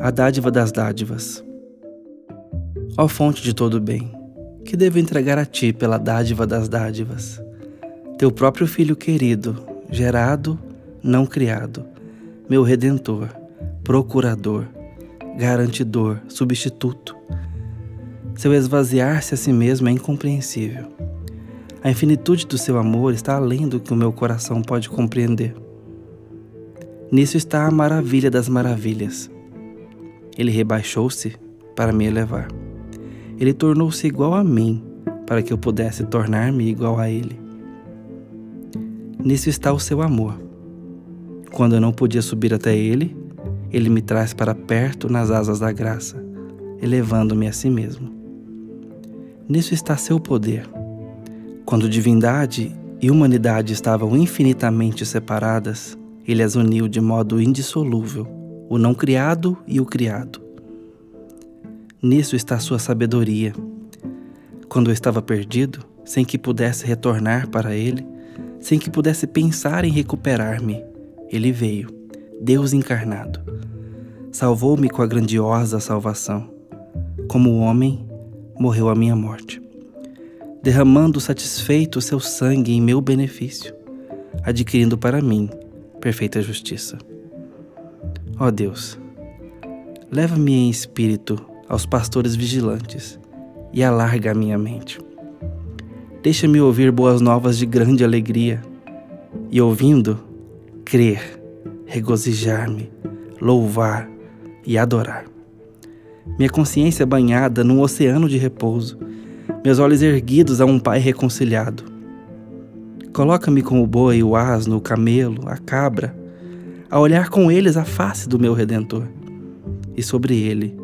a dádiva das dádivas. Ó fonte de todo bem, que devo entregar a ti pela dádiva das dádivas, teu próprio filho querido, gerado, não criado, meu redentor, procurador, garantidor, substituto. Seu esvaziar-se a si mesmo é incompreensível. A infinitude do seu amor está além do que o meu coração pode compreender. Nisso está a maravilha das maravilhas. Ele rebaixou-se para me elevar. Ele tornou-se igual a mim para que eu pudesse tornar-me igual a ele. Nisso está o seu amor. Quando eu não podia subir até ele, ele me traz para perto nas asas da graça, elevando-me a si mesmo. Nisso está seu poder. Quando divindade e humanidade estavam infinitamente separadas, ele as uniu de modo indissolúvel, o não criado e o criado. Nisso está sua sabedoria. Quando eu estava perdido, sem que pudesse retornar para ele, sem que pudesse pensar em recuperar-me, ele veio, Deus encarnado. Salvou-me com a grandiosa salvação. Como homem, morreu a minha morte, derramando satisfeito seu sangue em meu benefício, adquirindo para mim perfeita justiça. Ó Deus, leva-me em espírito aos pastores vigilantes e alarga a minha mente. Deixa-me ouvir boas novas de grande alegria e, ouvindo, crer, regozijar-me, louvar e adorar. Minha consciência banhada num oceano de repouso, meus olhos erguidos a um Pai reconciliado. Coloca-me com o boi, o asno, o camelo, a cabra, a olhar com eles a face do meu Redentor, e sobre ele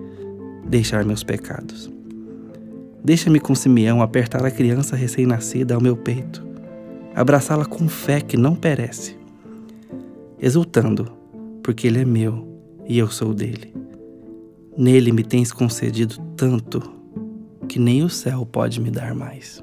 deixar meus pecados. Deixa-me com Simeão apertar a criança recém-nascida ao meu peito, abraçá-la com fé que não perece, exultando, porque ele é meu e eu sou dele. Nele me tens concedido tanto que nem o céu pode me dar mais.